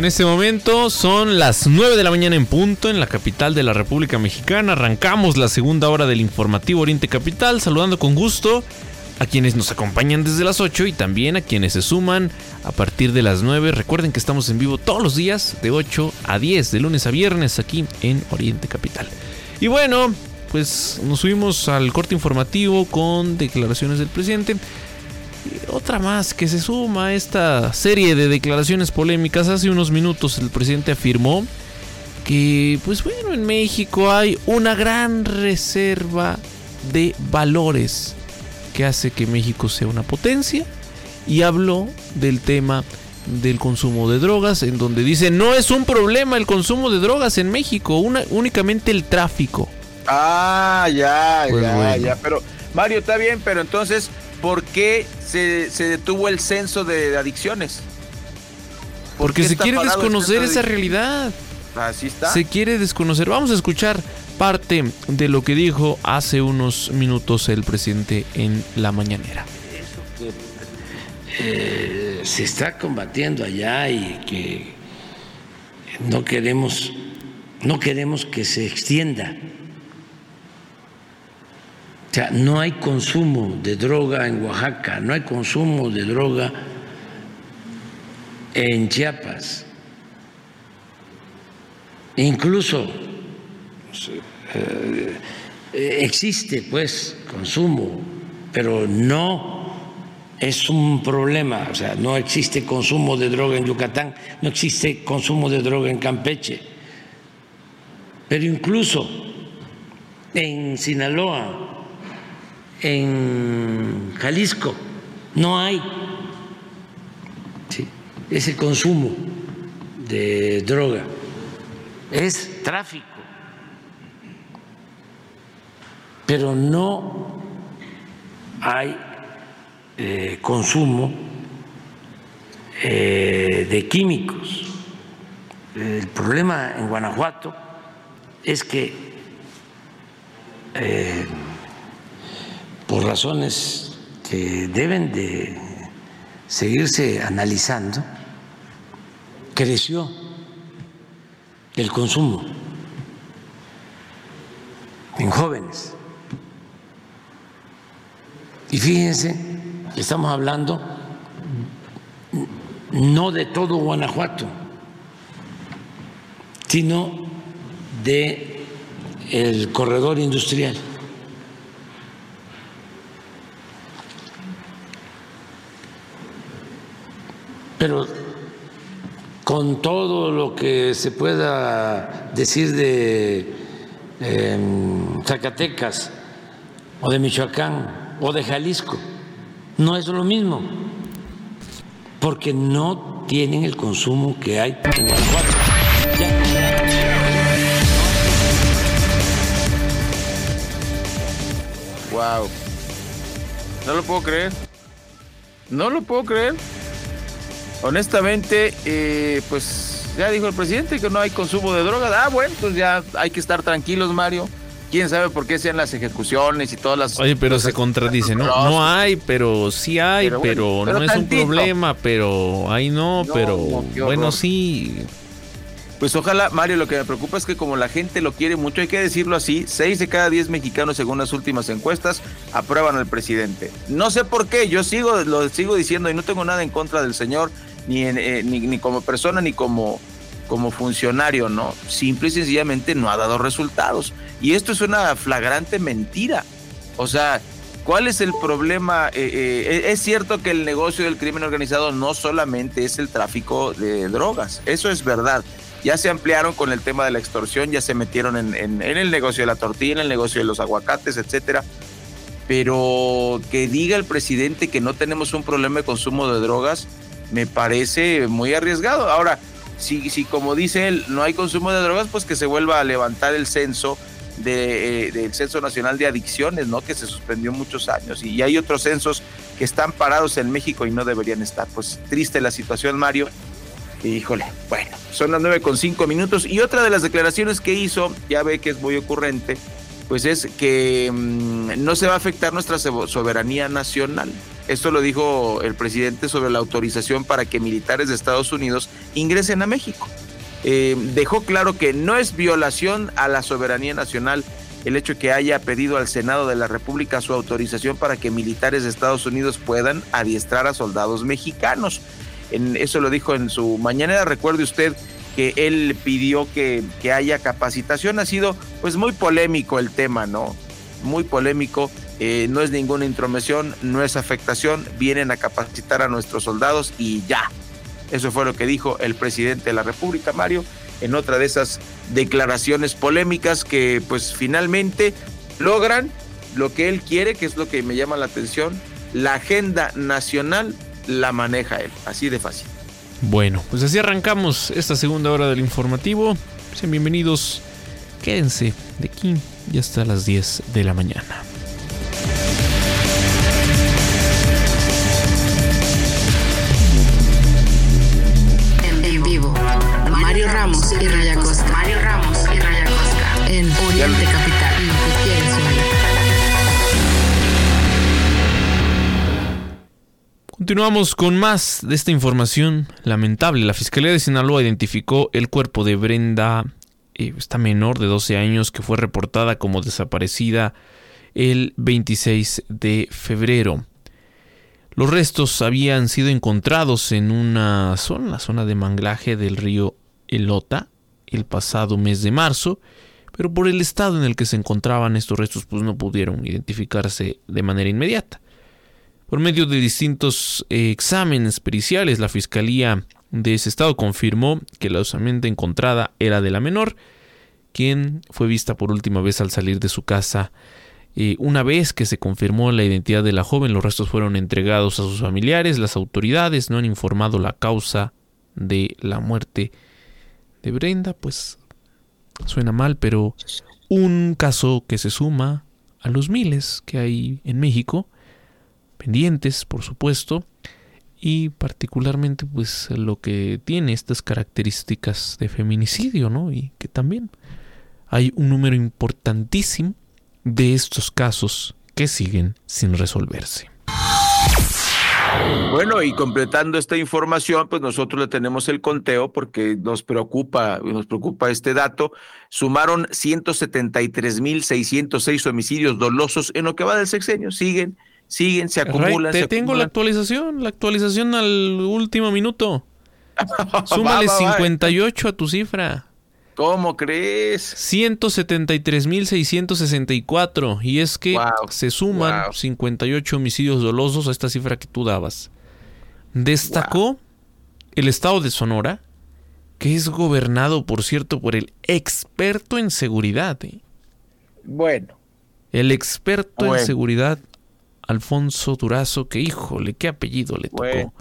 En este momento son las 9 de la mañana en punto en la capital de la República Mexicana. Arrancamos la segunda hora del informativo Oriente Capital, saludando con gusto a quienes nos acompañan desde las 8 y también a quienes se suman a partir de las 9. Recuerden que estamos en vivo todos los días de 8 a 10, de lunes a viernes aquí en Oriente Capital. Y bueno, pues nos subimos al corte informativo con declaraciones del presidente otra más que se suma a esta serie de declaraciones polémicas. Hace unos minutos el presidente afirmó que, pues bueno, en México hay una gran reserva de valores que hace que México sea una potencia. Y habló del tema del consumo de drogas, en donde dice, no es un problema el consumo de drogas en México, únicamente el tráfico. Ah, ya, pues ya, ya, pero Mario, está bien, pero entonces ¿por qué se, detuvo el censo de adicciones? Porque se quiere desconocer esa realidad. Así está. Se quiere desconocer. Vamos a escuchar parte de lo que dijo hace unos minutos el presidente en la mañanera. Eso que eh, se está combatiendo allá y que no queremos, no queremos que se extienda o sea, no hay consumo de droga en Oaxaca, no hay consumo de droga en Chiapas. Incluso eh, existe pues consumo, pero no es un problema, o sea, no existe consumo de droga en Yucatán, no existe consumo de droga en Campeche, pero incluso en Sinaloa, en Jalisco. No hay. Ese consumo de droga, es tráfico, pero no hay eh, consumo eh, de químicos. El problema en Guanajuato es que eh, por razones que deben de seguirse analizando, creció el consumo en jóvenes. Y fíjense, estamos hablando no de todo Guanajuato, sino de el corredor industrial. Pero con todo lo que se pueda decir de em, Zacatecas o de Michoacán o de Jalisco, no es lo mismo, porque no tienen el consumo que hay en Guanajuato. Wow. No lo puedo creer. No lo puedo creer. Honestamente, eh, pues ya dijo el presidente que no hay consumo de drogas. Ah, bueno, pues ya hay que estar tranquilos, Mario. Quién sabe por qué sean las ejecuciones y todas las. Oye, pero se contradice, ¿no? No hay, pero sí hay, pero, no es un problema, pero ahí no, pero bueno, sí. Pues ojalá, Mario, lo que me preocupa es que como la gente lo quiere mucho, hay que decirlo así, seis de cada diez mexicanos, según las últimas encuestas, aprueban al presidente. No sé por qué, yo sigo, lo sigo diciendo y no tengo nada en contra del señor, eh, ni, ni, como persona ni como, como funcionario, ¿no? Simple y sencillamente no ha dado resultados. Y esto es una flagrante mentira. O sea, ¿cuál es el problema? Eh, eh, es cierto que el negocio del crimen organizado no solamente es el tráfico de drogas, eso es verdad. Ya se ampliaron con el tema de la extorsión, ya se metieron en, en el negocio de la tortilla, en el negocio de los aguacates, etcétera pero que diga el presidente que no tenemos un problema de consumo de drogas, me parece muy arriesgado. Ahora, si, si como dice él, no hay consumo de drogas, pues que se vuelva a levantar el censo de, eh, del Censo Nacional de Adicciones, ¿no? Que se suspendió muchos años. Y hay otros censos que están parados en México y no deberían estar. Pues triste la situación, Mario. Híjole, bueno, son las nueve con cinco minutos. Y otra de las declaraciones que hizo, ya ve que es muy ocurrente, pues es que mm, no se va a afectar nuestra soberanía nacional. Esto lo dijo el presidente sobre la autorización para que militares de Estados Unidos ingresen a México. Eh, dejó claro que no es violación a la soberanía nacional el hecho que haya pedido al Senado de la República su autorización para que militares de Estados Unidos puedan adiestrar a soldados mexicanos. Eso lo dijo en su mañanera. Recuerde usted que él pidió que, que haya capacitación. Ha sido pues muy polémico el tema, ¿no? Muy polémico. Eh, no es ninguna intromisión, no es afectación. Vienen a capacitar a nuestros soldados y ya. Eso fue lo que dijo el presidente de la República, Mario en otra de esas declaraciones polémicas que pues finalmente logran lo que él quiere, que es lo que me llama la atención, la agenda nacional la maneja él, así de fácil. Bueno, pues así arrancamos esta segunda hora del informativo. Sean bienvenidos, quédense de aquí y hasta las 10 de la mañana. Continuamos con más de esta información lamentable. La Fiscalía de Sinaloa identificó el cuerpo de Brenda, eh, esta menor de 12 años que fue reportada como desaparecida el 26 de febrero. Los restos habían sido encontrados en una zona, la zona de manglaje del río Elota el pasado mes de marzo, pero por el estado en el que se encontraban estos restos pues no pudieron identificarse de manera inmediata. Por medio de distintos eh, exámenes periciales, la fiscalía de ese estado confirmó que la osamenta encontrada era de la menor, quien fue vista por última vez al salir de su casa. Eh, una vez que se confirmó la identidad de la joven, los restos fueron entregados a sus familiares. Las autoridades no han informado la causa de la muerte de Brenda, pues suena mal, pero un caso que se suma a los miles que hay en México, pendientes, por supuesto, y particularmente pues lo que tiene estas características de feminicidio, ¿no? Y que también hay un número importantísimo de estos casos que siguen sin resolverse. Bueno, y completando esta información, pues nosotros le tenemos el conteo porque nos preocupa, nos preocupa este dato. Sumaron 173.606 homicidios dolosos en lo que va del sexenio. Siguen, siguen, se acumulan. te tengo la actualización, la actualización al último minuto. Súmale 58 a tu cifra. ¿Cómo crees? 173.664. Y es que se suman 58 homicidios dolosos a esta cifra que tú dabas. Destacó el estado de Sonora, que es gobernado, por cierto, por el experto en seguridad. ¿eh? Bueno. El experto en seguridad, Alfonso Durazo, que híjole, qué apellido le tocó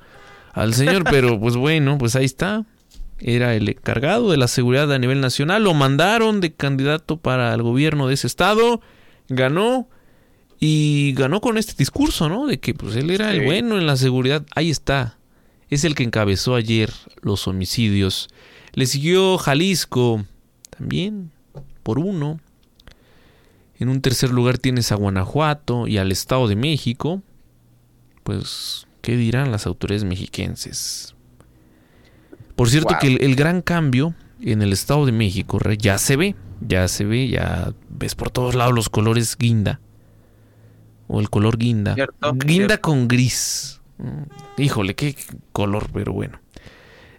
al señor, pero pues bueno, pues ahí está era el encargado de la seguridad a nivel nacional, lo mandaron de candidato para el gobierno de ese estado, ganó y ganó con este discurso, ¿no? De que pues él era el bueno en la seguridad. Ahí está. Es el que encabezó ayer los homicidios. Le siguió Jalisco también por uno. En un tercer lugar tienes a Guanajuato y al Estado de México. Pues, ¿qué dirán las autoridades mexiquenses? Por cierto que el, gran cambio en el Estado de México ya se ve, ya se ve, ya ves por todos lados los colores guinda. O el color guinda. guinda con gris. Mm, híjole, qué color, pero bueno.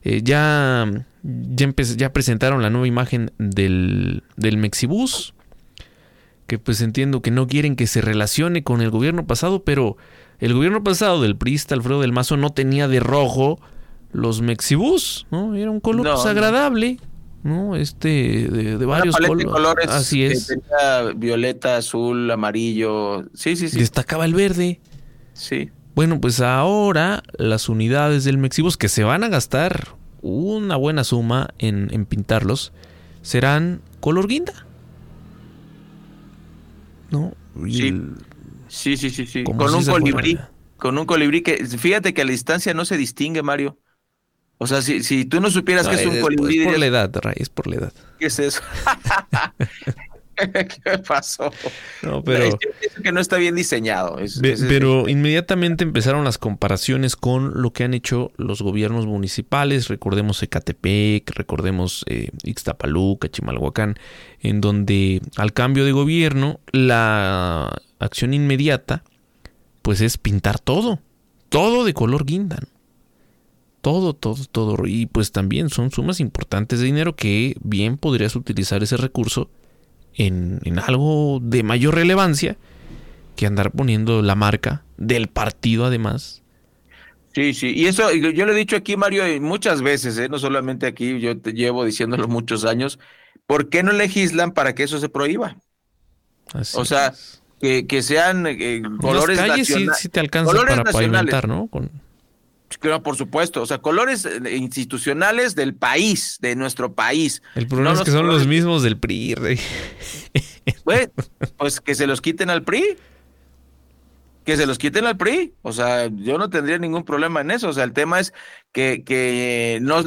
Eh, ya, ya, ya, presentaron la nueva imagen del, del Mexibus. Que pues entiendo que no quieren que se relacione con el gobierno pasado, pero el gobierno pasado del PRISTA, Alfredo del Mazo, no tenía de rojo los Mexibus, ¿no? Era un color pues, agradable, ¿no? Este, de, varios colores. Así es. violeta, azul, amarillo. Sí, sí, sí. Destacaba el verde. Sí. Bueno, pues ahora las unidades del Mexibus que se van a gastar una buena suma en, en pintarlos serán color guinda. ¿No? sí. sí, sí, sí, sí. Con un colibrí. Con un colibrí que, fíjate que a la distancia no se distingue, Mario. O sea, si, si tú no supieras que es un colibrí... Es por la edad, Ray, es por la edad. ¿Qué es eso? ¿Qué pasó? No, pero... que no está bien diseñado. pero inmediatamente empezaron las comparaciones con lo que han hecho los gobiernos municipales. Recordemos Ecatepec, recordemos eh, Ixtapaluca, Chimalhuacán, en donde al cambio de gobierno la acción inmediata pues es pintar todo. Todo de color guinda. Todo, todo, todo. Y pues también son sumas importantes de dinero que bien podrías utilizar ese recurso en, algo de mayor relevancia que andar poniendo la marca del partido además. Sí, sí, y eso yo lo he dicho aquí, Mario, muchas veces, ¿eh? no solamente aquí, yo te llevo diciéndolo muchos años, ¿por qué no legislan para que eso se prohíba? o sea, que, que, sean eh, colores calles sí, te alcanza para pavimentar, ¿no? Con... Claro, por supuesto. O sea, colores eh, institucionales del país, de nuestro país. El problema es que son los mismos del PRI, rey. pues que se los quiten al PRI. Que se los quiten al PRI. O sea, yo no tendría ningún problema en eso. O sea, el tema es que, que no.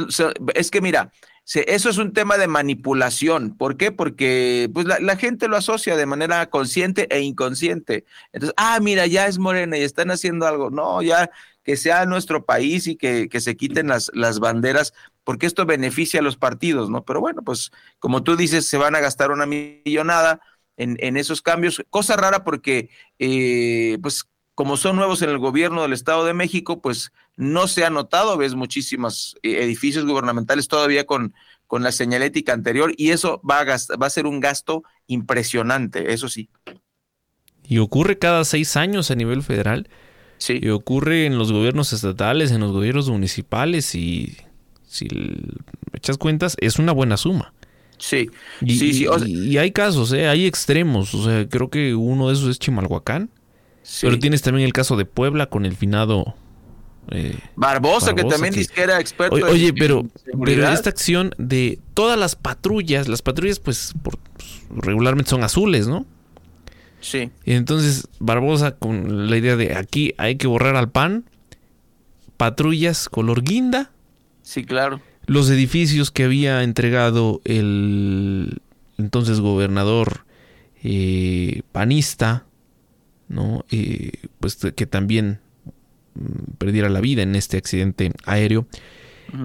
Es que mira, eso es un tema de manipulación. ¿Por qué? Porque pues, la, la, gente lo asocia de manera consciente e inconsciente. Entonces, ah, mira, ya es morena y están haciendo algo. No, ya que sea nuestro país y que, se quiten las, las banderas, porque esto beneficia a los partidos, ¿no? Pero bueno, pues como tú dices, se van a gastar una millonada en, en esos cambios. Cosa rara porque, eh, pues como son nuevos en el gobierno del Estado de México, pues no se ha notado, ves muchísimos eh, edificios gubernamentales todavía con, con la señalética anterior y eso va a, va a ser un gasto impresionante, eso sí. Y ocurre cada seis años a nivel federal. Y ocurre en los gobiernos estatales, en los gobiernos municipales y si echas cuentas es una buena suma. Sí, y, sí, sí. y hay casos, ¿eh? hay extremos. O sea, creo que uno de esos es Chimalhuacán. Pero tienes también el caso de Puebla con el finado eh, Barbosa, que también dice que era experto. Oye, pero, pero esta acción de todas las patrullas, las patrullas, pues, por, pues, regularmente son azules, ¿no? Sí. Y entonces Barbosa con la idea de aquí hay que borrar al PAN, patrullas color guinda. Sí, claro. Los edificios que había entregado el entonces gobernador eh, panista, ¿no? Eh, pues que también mm, perdiera la vida en este accidente aéreo.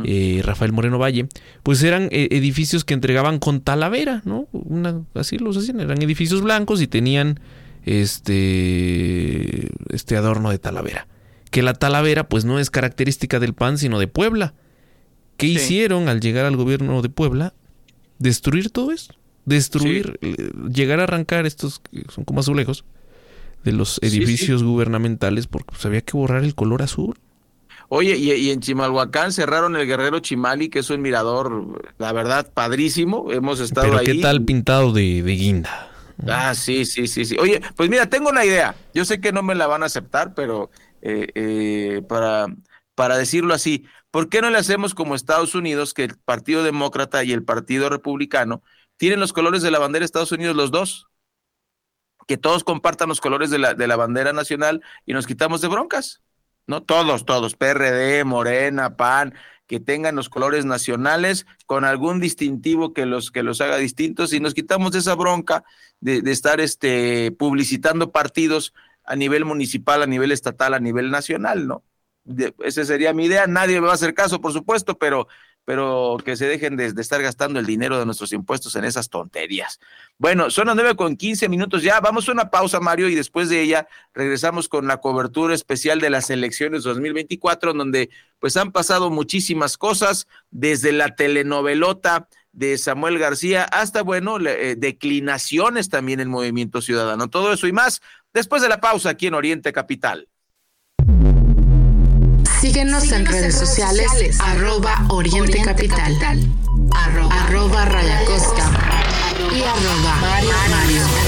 Eh, Rafael Moreno Valle, pues eran eh, edificios que entregaban con talavera, ¿no? Una, así los hacían, eran edificios blancos y tenían este, este adorno de talavera. Que la talavera pues no es característica del PAN, sino de Puebla. ¿Qué hicieron al llegar al gobierno de Puebla? Destruir todo eso. Destruir, eh, llegar a arrancar estos que son como azulejos de los edificios gubernamentales porque pues, había que borrar el color azul. Oye, y, en Chimalhuacán cerraron el Guerrero Chimali, que es un mirador, la verdad, padrísimo. Hemos estado Pero ahí. ¿qué tal pintado de, guinda? Ah, sí, sí, sí, sí. Oye, pues mira, tengo una idea. Yo sé que no me la van a aceptar, pero eh, eh, para, para decirlo así, ¿por qué no le hacemos como Estados Unidos, que el Partido Demócrata y el Partido Republicano tienen los colores de la bandera de Estados Unidos los dos? Que todos compartan los colores de la, de la bandera nacional y nos quitamos de broncas. ¿No? Todos, todos, PRD, Morena, PAN, que tengan los colores nacionales con algún distintivo que los, que los haga distintos y nos quitamos de esa bronca de, estar este, publicitando partidos a nivel municipal, a nivel estatal, a nivel nacional, ¿no? esa sería mi idea. Nadie me va a hacer caso, por supuesto, pero pero que se dejen de, estar gastando el dinero de nuestros impuestos en esas tonterías. Bueno, son las nueve con quince minutos ya. Vamos a una pausa, Mario, y después de ella regresamos con la cobertura especial de las elecciones 2024, donde pues han pasado muchísimas cosas, desde la telenovelota de Samuel García hasta, bueno, eh, declinaciones también en Movimiento Ciudadano. Todo eso y más después de la pausa aquí en Oriente Capital. Síguenos, en redes sociales, arroba Oriente, Capital, arroba, Raya y arroba Mario Ramos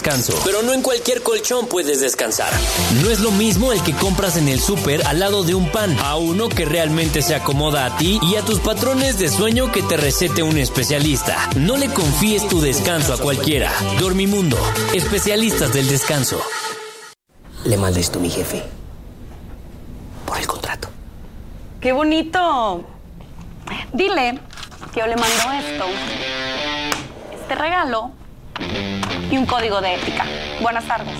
descanso. Pero no en cualquier colchón puedes descansar. No es lo mismo el que compras en el súper al lado de un pan, a uno que realmente se acomoda a ti y a tus patrones de sueño que te recete un especialista. No le confíes tu descanso a cualquiera. Dormimundo, especialistas del descanso. Le mandé esto a mi jefe. Por el contrato. ¡Qué bonito! Dile que yo le mando esto. Este regalo y un código de ética. Buenas tardes.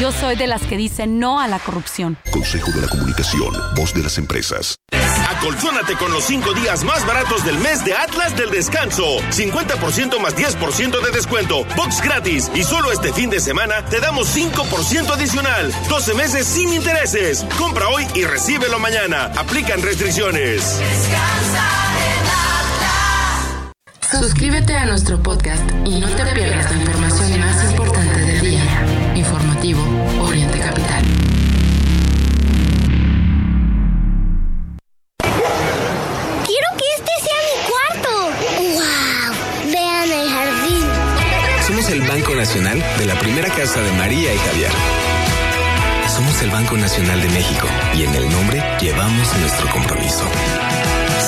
Yo soy de las que dicen no a la corrupción. Consejo de la Comunicación, voz de las empresas. Acolchónate con los cinco días más baratos del mes de Atlas del Descanso. 50% más 10% de descuento. Box gratis. Y solo este fin de semana te damos 5% adicional. 12 meses sin intereses. Compra hoy y recíbelo mañana. Aplican restricciones. Descansa. Suscríbete a nuestro podcast y no te pierdas la información más importante del día. Informativo Oriente Capital. Quiero que este sea mi cuarto. ¡Wow! Vean el jardín. Somos el Banco Nacional de la primera casa de María y Javier. Somos el Banco Nacional de México y en el nombre llevamos nuestro compromiso.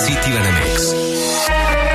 Citibanamex.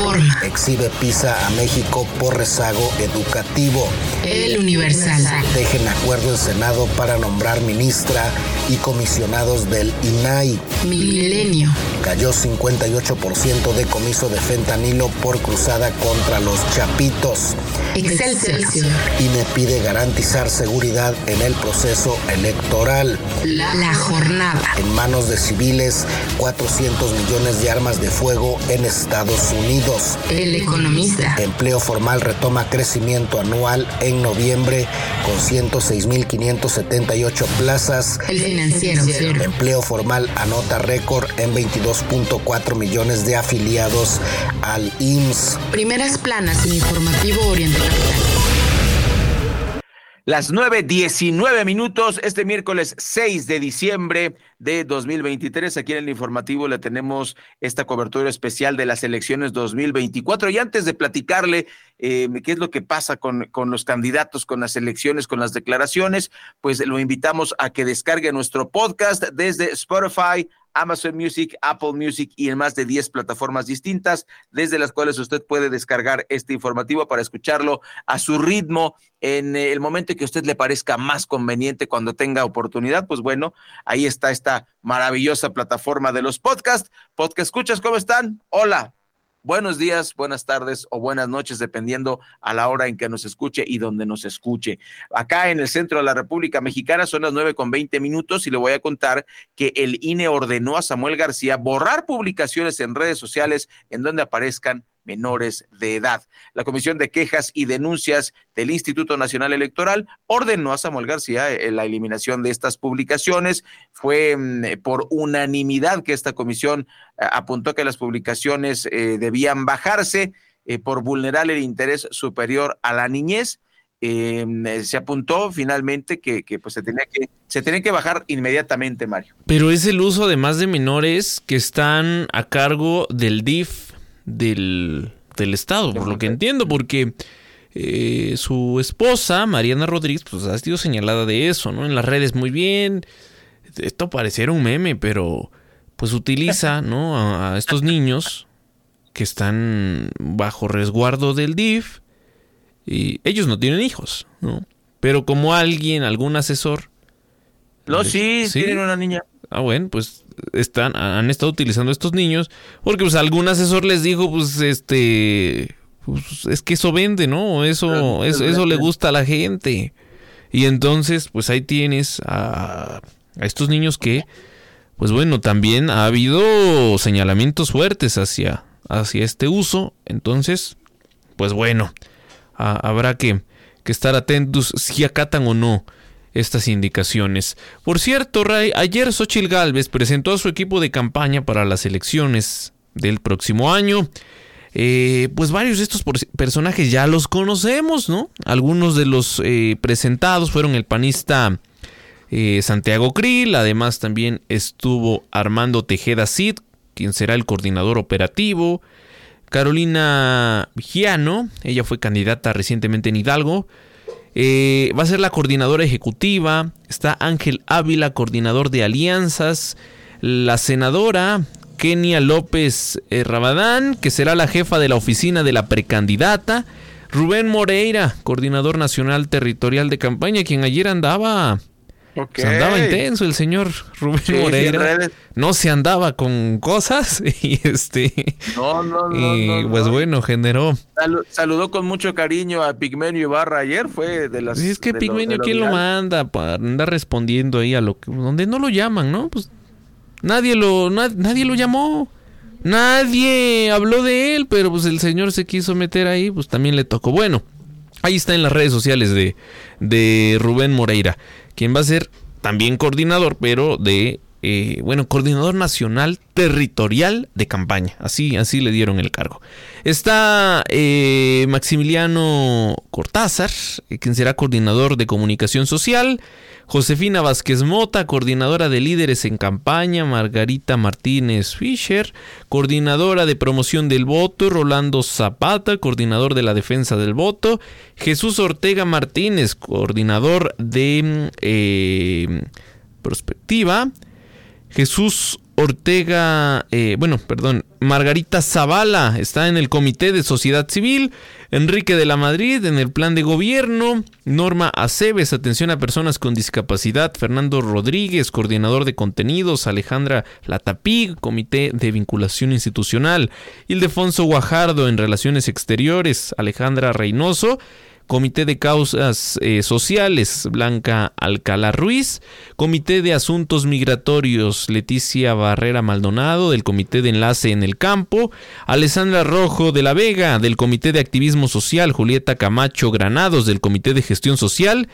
Reforma. Exhibe PISA a México por rezago educativo. El Universal. Dejen acuerdo en Senado para nombrar ministra y comisionados del INAI. Milenio. Cayó 58% de comiso de fentanilo por cruzada contra los chapitos. Excelsior. INE pide garantizar seguridad en el proceso electoral. La, la jornada. En manos de civiles, 400 millones de armas de fuego en Estados Unidos. El economista. Empleo formal retoma crecimiento anual en noviembre con 106.578 plazas. El financiero. Empleo formal anota récord en 22.4 millones de afiliados al IMSS. Primeras planas en Informativo Oriente Capital. Las 9.19 minutos, este miércoles 6 de diciembre de 2023. Aquí en el informativo le tenemos esta cobertura especial de las elecciones 2024. Y antes de platicarle eh, qué es lo que pasa con, con los candidatos, con las elecciones, con las declaraciones, pues lo invitamos a que descargue nuestro podcast desde Spotify, Amazon Music, Apple Music y en más de 10 plataformas distintas, desde las cuales usted puede descargar este informativo para escucharlo a su ritmo en el momento que a usted le parezca más conveniente cuando tenga oportunidad. Pues bueno, ahí está esta maravillosa plataforma de los podcasts. Podcast escuchas, ¿cómo están? Hola. Buenos días, buenas tardes o buenas noches, dependiendo a la hora en que nos escuche y donde nos escuche. Acá en el centro de la República Mexicana son las nueve con veinte minutos y le voy a contar que el INE ordenó a Samuel García borrar publicaciones en redes sociales en donde aparezcan menores de edad. La Comisión de Quejas y Denuncias del Instituto Nacional Electoral ordenó a Samuel García eh, la eliminación de estas publicaciones. Fue mm, por unanimidad que esta comisión eh, apuntó que las publicaciones eh, debían bajarse por vulnerar el interés superior a la niñez. se apuntó finalmente que, pues se tenía que se tenía que bajar inmediatamente, Mario. Pero es el uso además de menores que están a cargo del DIF del, del Estado, por lo que entiendo, porque eh, su esposa, Mariana Rodríguez, pues ha sido señalada de eso, ¿no? En las redes muy bien. Esto pareciera un meme, pero pues utiliza, ¿no? A, estos niños que están bajo resguardo del DIF y ellos no tienen hijos, ¿no? Pero como alguien, algún asesor. No, sí, tienen una niña. Ah, bueno, pues están, han estado utilizando estos niños, porque pues algún asesor les dijo, pues este, pues, es que eso vende, ¿no? Eso, eso, eso, le gusta a la gente. Y entonces, pues ahí tienes a, a estos niños que, pues bueno, también ha habido señalamientos fuertes hacia, hacia este uso. Entonces, pues bueno, habrá que, que estar atentos si acatan o no estas indicaciones. Por cierto, Ray, ayer Xochil Gálvez presentó a su equipo de campaña para las elecciones del próximo año. Eh, pues varios de estos personajes ya los conocemos, ¿no? Algunos de los eh, presentados fueron el panista eh, Santiago Krill, además también estuvo Armando Tejeda Cid, quien será el coordinador operativo. Carolina Giano, ella fue candidata recientemente en Hidalgo. Eh, va a ser la coordinadora ejecutiva. Está Ángel Ávila, coordinador de alianzas. La senadora Kenia López eh, Rabadán, que será la jefa de la oficina de la precandidata. Rubén Moreira, coordinador nacional territorial de campaña, quien ayer andaba se andaba intenso el señor Rubén Moreira. No se andaba con cosas y este. No, no, Y pues bueno, generó. saludó con mucho cariño a Pigmenio Ibarra ayer, fue de las. Es que Pigmenio, ¿quién lo manda? Para andar respondiendo ahí a lo que. Donde no lo llaman, ¿no? Pues nadie lo, nadie lo llamó. Nadie habló de él, pero pues el señor se quiso meter ahí, pues también le tocó. Bueno, ahí está en las redes sociales de, de Rubén Moreira quien va a ser también coordinador, pero de, eh, bueno, coordinador nacional territorial de campaña. Así, así le dieron el cargo. Está eh, Maximiliano Cortázar, eh, quien será coordinador de comunicación social. Josefina Vázquez Mota, coordinadora de líderes en campaña, Margarita Martínez Fischer, coordinadora de promoción del voto, Rolando Zapata, coordinador de la defensa del voto, Jesús Ortega Martínez, coordinador de eh, prospectiva, Jesús Ortega, eh, bueno, perdón, Margarita Zavala está en el Comité de Sociedad Civil, Enrique de la Madrid en el Plan de Gobierno, Norma Aceves, atención a personas con discapacidad, Fernando Rodríguez, coordinador de contenidos, Alejandra Latapig, Comité de Vinculación Institucional, Ildefonso Guajardo en Relaciones Exteriores, Alejandra Reynoso, Comité de Causas eh, Sociales, Blanca Alcalá Ruiz, Comité de Asuntos Migratorios, Leticia Barrera Maldonado, del Comité de Enlace en el Campo, Alessandra Rojo de la Vega, del Comité de Activismo Social, Julieta Camacho Granados, del Comité de Gestión Social,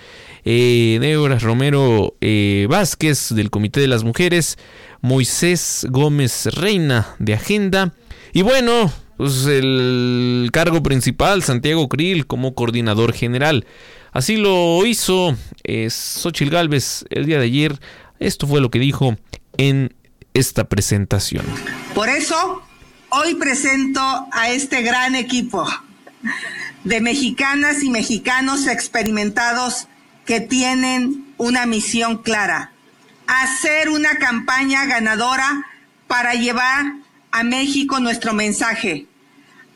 eh, Débora Romero eh, Vázquez, del Comité de las Mujeres, Moisés Gómez Reina, de Agenda, y bueno, pues el cargo principal, Santiago Krill, como coordinador general. Así lo hizo eh, Xochil Gálvez el día de ayer. Esto fue lo que dijo en esta presentación. Por eso, hoy presento a este gran equipo de mexicanas y mexicanos experimentados que tienen una misión clara, hacer una campaña ganadora para llevar a México nuestro mensaje.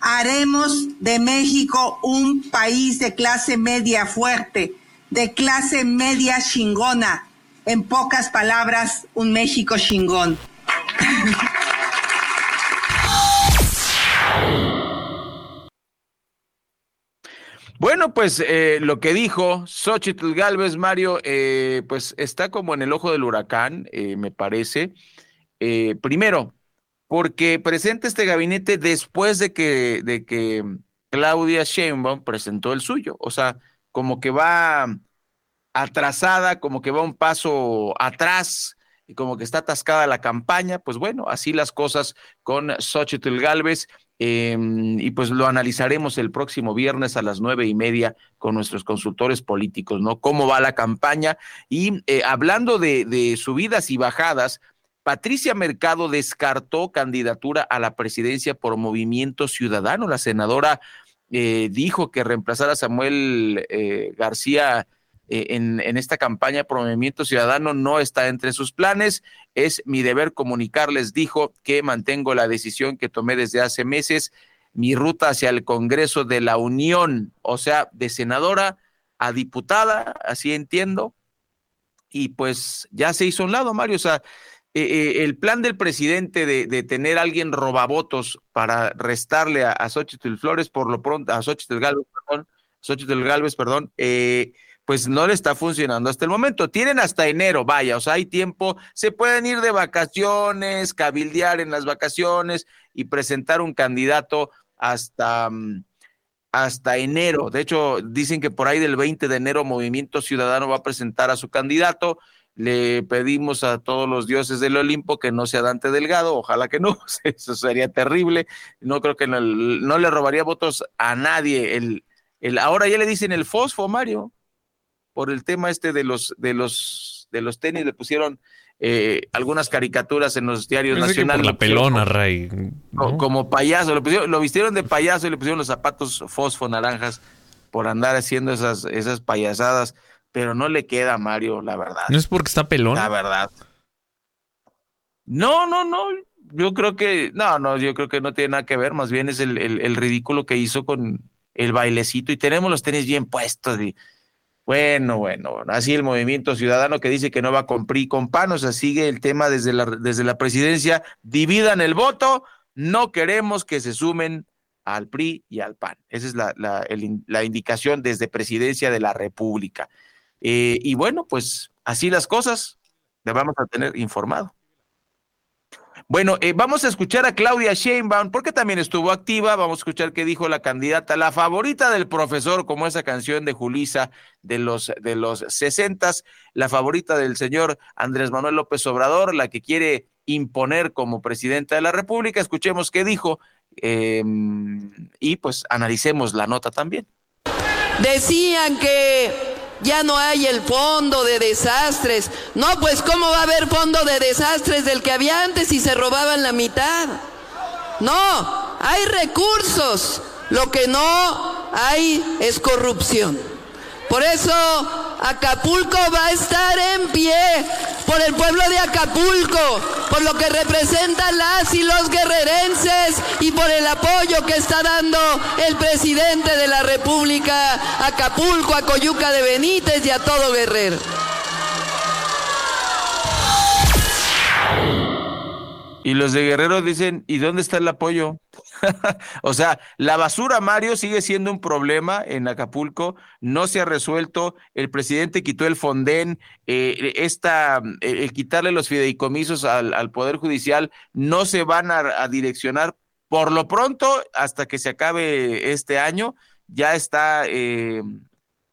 Haremos de México un país de clase media fuerte, de clase media chingona. En pocas palabras, un México chingón. Bueno, pues eh, lo que dijo Xochitl Galvez, Mario, eh, pues está como en el ojo del huracán, eh, me parece. primero, porque presenta este gabinete después de que, de que Claudia Sheinbaum presentó el suyo. O sea, como que va atrasada, como que va un paso atrás y como que está atascada la campaña. Pues bueno, así las cosas con Xochitl Galvez. Em, y pues lo analizaremos el próximo viernes a las nueve y media con nuestros consultores políticos, ¿no? Cómo va la campaña. Y eh, hablando de, de subidas y bajadas, Patricia Mercado descartó candidatura a la presidencia por Movimiento Ciudadano. La senadora eh, dijo que reemplazar a Samuel eh, García eh, en, en, esta campaña por Movimiento Ciudadano no está entre sus planes. Es mi deber comunicarles, dijo, que mantengo la decisión que tomé desde hace meses, mi ruta hacia el Congreso de la Unión, o sea, de senadora a diputada, así entiendo. Y pues ya se hizo un lado, Mario. O sea, eh, eh, el plan del presidente de, tener a alguien robavotos para restarle a, a Xochitl Flores, por lo pronto, a Xochitl Galvez, perdón, Xochitl Galvez, perdón, eh, pues no le está funcionando hasta el momento. Tienen hasta enero, vaya, o sea, hay tiempo, se pueden ir de vacaciones, cabildear en las vacaciones y presentar un candidato hasta, mm, hasta enero. De hecho, dicen que por ahí del 20 de enero Movimiento Ciudadano va a presentar a su candidato le pedimos a todos los dioses del Olimpo que no sea Dante Delgado, ojalá que no, eso sería terrible. No creo que no, no le robaría votos a nadie. El, el, ahora ya le dicen el fosfo, Mario, por el tema este de los, de los, de los tenis, le pusieron eh, algunas caricaturas en los diarios nacionales. La pelona, Ray. ¿no? Como payaso, lo, pusieron, lo vistieron de payaso y le pusieron los zapatos fosfo naranjas por andar haciendo esas, esas payasadas pero no le queda a Mario, la verdad. No es porque está pelón. La verdad. No, no, no. Yo creo que, no, no, yo creo que no tiene nada que ver. Más bien es el, el, el ridículo que hizo con el bailecito y tenemos los tenis bien puestos. Y, bueno, bueno, así el movimiento ciudadano que dice que no va con PRI con PAN, o sea, sigue el tema desde la, desde la presidencia, dividan el voto, no queremos que se sumen al PRI y al PAN. Esa es la, la, el, la indicación desde presidencia de la República. Eh, y bueno, pues así las cosas, le vamos a tener informado. Bueno, eh, vamos a escuchar a Claudia Sheinbaum, porque también estuvo activa. Vamos a escuchar qué dijo la candidata, la favorita del profesor, como esa canción de Julisa de los de los sesentas, la favorita del señor Andrés Manuel López Obrador, la que quiere imponer como presidenta de la República. Escuchemos qué dijo eh, y pues analicemos la nota también. Decían que ya no hay el fondo de desastres. No, pues ¿cómo va a haber fondo de desastres del que había antes y se robaban la mitad? No, hay recursos. Lo que no hay es corrupción. Por eso Acapulco va a estar en pie por el pueblo de Acapulco, por lo que representan las y los guerrerenses y por el apoyo que está dando el presidente de la República Acapulco, a Coyuca de Benítez y a todo Guerrero. Y los de Guerrero dicen, ¿y dónde está el apoyo? o sea, la basura, Mario, sigue siendo un problema en Acapulco, no se ha resuelto, el presidente quitó el fondén, eh, esta, eh, quitarle los fideicomisos al, Poder Judicial, no se van a, a, direccionar por lo pronto hasta que se acabe este año, ya está, eh,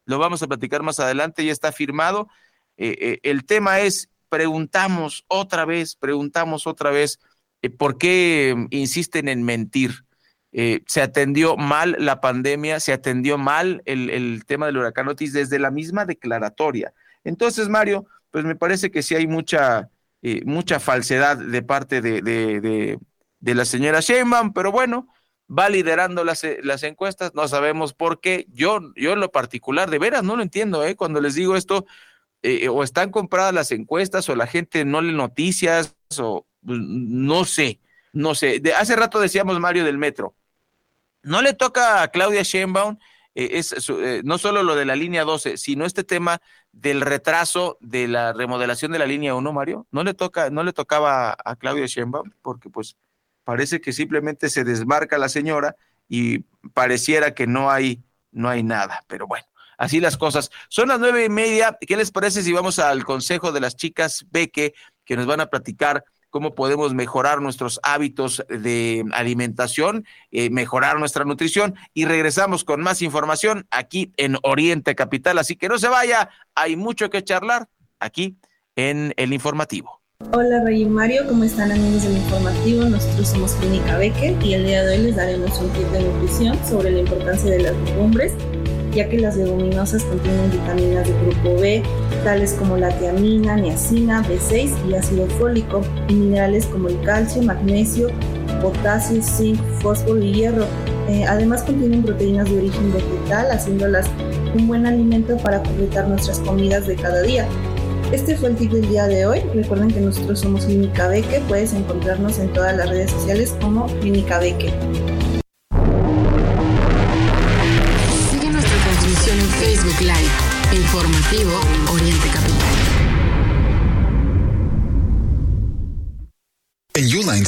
lo vamos a platicar más adelante, ya está firmado. Eh, el tema es preguntamos otra vez, preguntamos otra vez, eh, ¿por qué insisten en mentir? Eh, se atendió mal la pandemia, se atendió mal el, el, tema del huracán Otis desde la misma declaratoria. Entonces, Mario, pues me parece que sí hay mucha, eh, mucha falsedad de parte de, de, de, de, la señora Sheinbaum, pero bueno, va liderando las, las encuestas, no sabemos por qué. Yo, yo en lo particular, de veras, no lo entiendo, ¿eh? cuando les digo esto, eh, o están compradas las encuestas o la gente no lee noticias o pues, no sé, no sé. De, hace rato decíamos Mario del metro. No le toca a Claudia Sheinbaum eh, es, eh, no solo lo de la línea 12, sino este tema del retraso de la remodelación de la línea 1, Mario. No le toca, no le tocaba a Claudia Sheinbaum porque pues parece que simplemente se desmarca la señora y pareciera que no hay, no hay nada, pero bueno así las cosas. Son las nueve y media. ¿Qué les parece si vamos al consejo de las chicas Beque, que nos van a platicar cómo podemos mejorar nuestros hábitos de alimentación, eh, mejorar nuestra nutrición y regresamos con más información aquí en Oriente Capital. Así que no se vaya, hay mucho que charlar aquí en el informativo. Hola Rey Mario, ¿cómo están amigos del informativo? Nosotros somos Clínica Becker y el día de hoy les daremos un tip de nutrición sobre la importancia de las legumbres, ya que las leguminosas contienen vitaminas de grupo B, tales como la tiamina, niacina, B6 y ácido fólico, y minerales como el calcio, magnesio, potasio, zinc, fósforo y hierro. Eh, además contienen proteínas de origen vegetal, haciéndolas un buen alimento para completar nuestras comidas de cada día. Este fue el tip del día de hoy. Recuerden que nosotros somos Clínica Beque. Puedes encontrarnos en todas las redes sociales como Clínica Beque. Informativo Oriente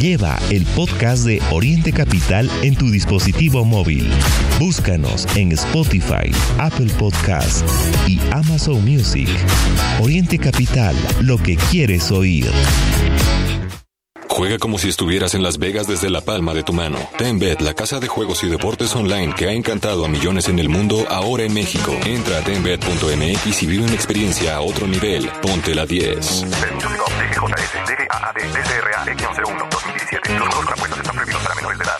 Lleva el podcast de Oriente Capital en tu dispositivo móvil. Búscanos en Spotify, Apple Podcast y Amazon Music. Oriente Capital, lo que quieres oír. Juega como si estuvieras en Las Vegas desde la palma de tu mano. TenBet, la casa de juegos y deportes online que ha encantado a millones en el mundo, ahora en México. Entra a tenbet.mx y vive una experiencia a otro nivel. Ponte la 10. Los juegos con apuestas están prohibidos para menores de edad.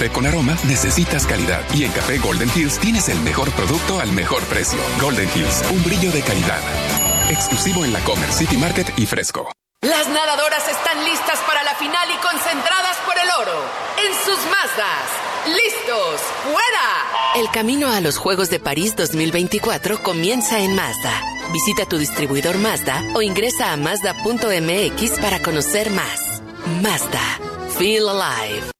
Café con aroma necesitas calidad y en Café Golden Hills tienes el mejor producto al mejor precio. Golden Hills, un brillo de calidad. Exclusivo en la Comer City Market y Fresco. Las nadadoras están listas para la final y concentradas por el oro. En sus Mazdas. ¡Listos! ¡Fuera! El camino a los Juegos de París 2024 comienza en Mazda. Visita tu distribuidor Mazda o ingresa a Mazda.mx para conocer más. Mazda. Feel alive.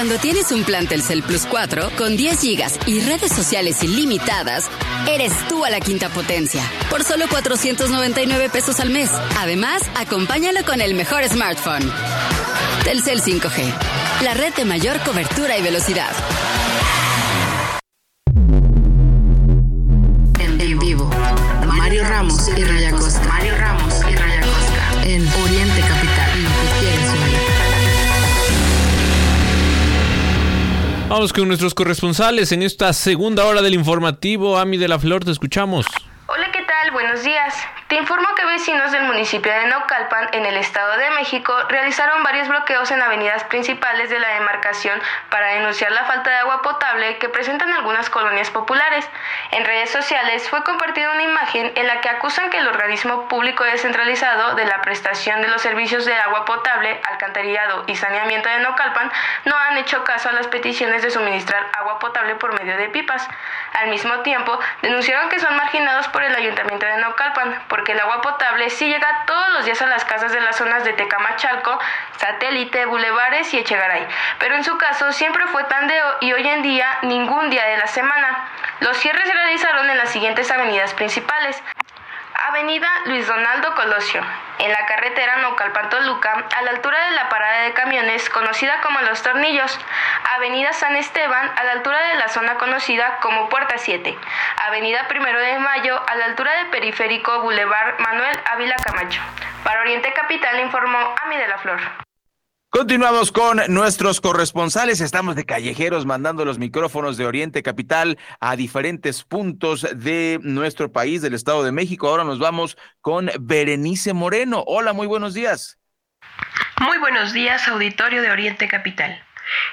Cuando tienes un plan Telcel Plus 4 con 10 gigas y redes sociales ilimitadas, eres tú a la quinta potencia por solo 499 pesos al mes. Además, acompáñalo con el mejor smartphone. Telcel 5G, la red de mayor cobertura y velocidad. En vivo, Mario Ramos y Raya Costa. Mario Ramos y Raya Costa. En Oriente Capital, Vamos con nuestros corresponsales en esta segunda hora del informativo. Ami de la Flor, te escuchamos. Hola, ¿qué tal? Buenos días. Te informo que vecinos del municipio de Naucalpan, en el Estado de México, realizaron varios bloqueos en avenidas principales de la demarcación para denunciar la falta de agua potable que presentan algunas colonias populares. En redes sociales fue compartida una imagen en la que acusan que el organismo público descentralizado de la prestación de los servicios de agua potable, alcantarillado y saneamiento de Naucalpan no han hecho caso a las peticiones de suministrar agua potable por medio de pipas. Al mismo tiempo, denunciaron que son marginados por el ayuntamiento de Naucalpan por porque el agua potable sí llega todos los días a las casas de las zonas de Tecamachalco, Satélite, Bulevares y Echegaray, pero en su caso siempre fue tandeo y hoy en día ningún día de la semana. Los cierres se realizaron en las siguientes avenidas principales. Avenida Luis Donaldo Colosio, en la carretera Naucalpan-Toluca, a la altura de la parada de camiones conocida como Los Tornillos, Avenida San Esteban, a la altura de la zona conocida como Puerta 7, Avenida Primero de Mayo, a la altura del periférico Boulevard Manuel Ávila Camacho. Para Oriente Capital informó Ami de la Flor. Continuamos con nuestros corresponsales. Estamos de callejeros mandando los micrófonos de Oriente Capital a diferentes puntos de nuestro país, del Estado de México. Ahora nos vamos con Berenice Moreno. Hola, muy buenos días. Muy buenos días, auditorio de Oriente Capital.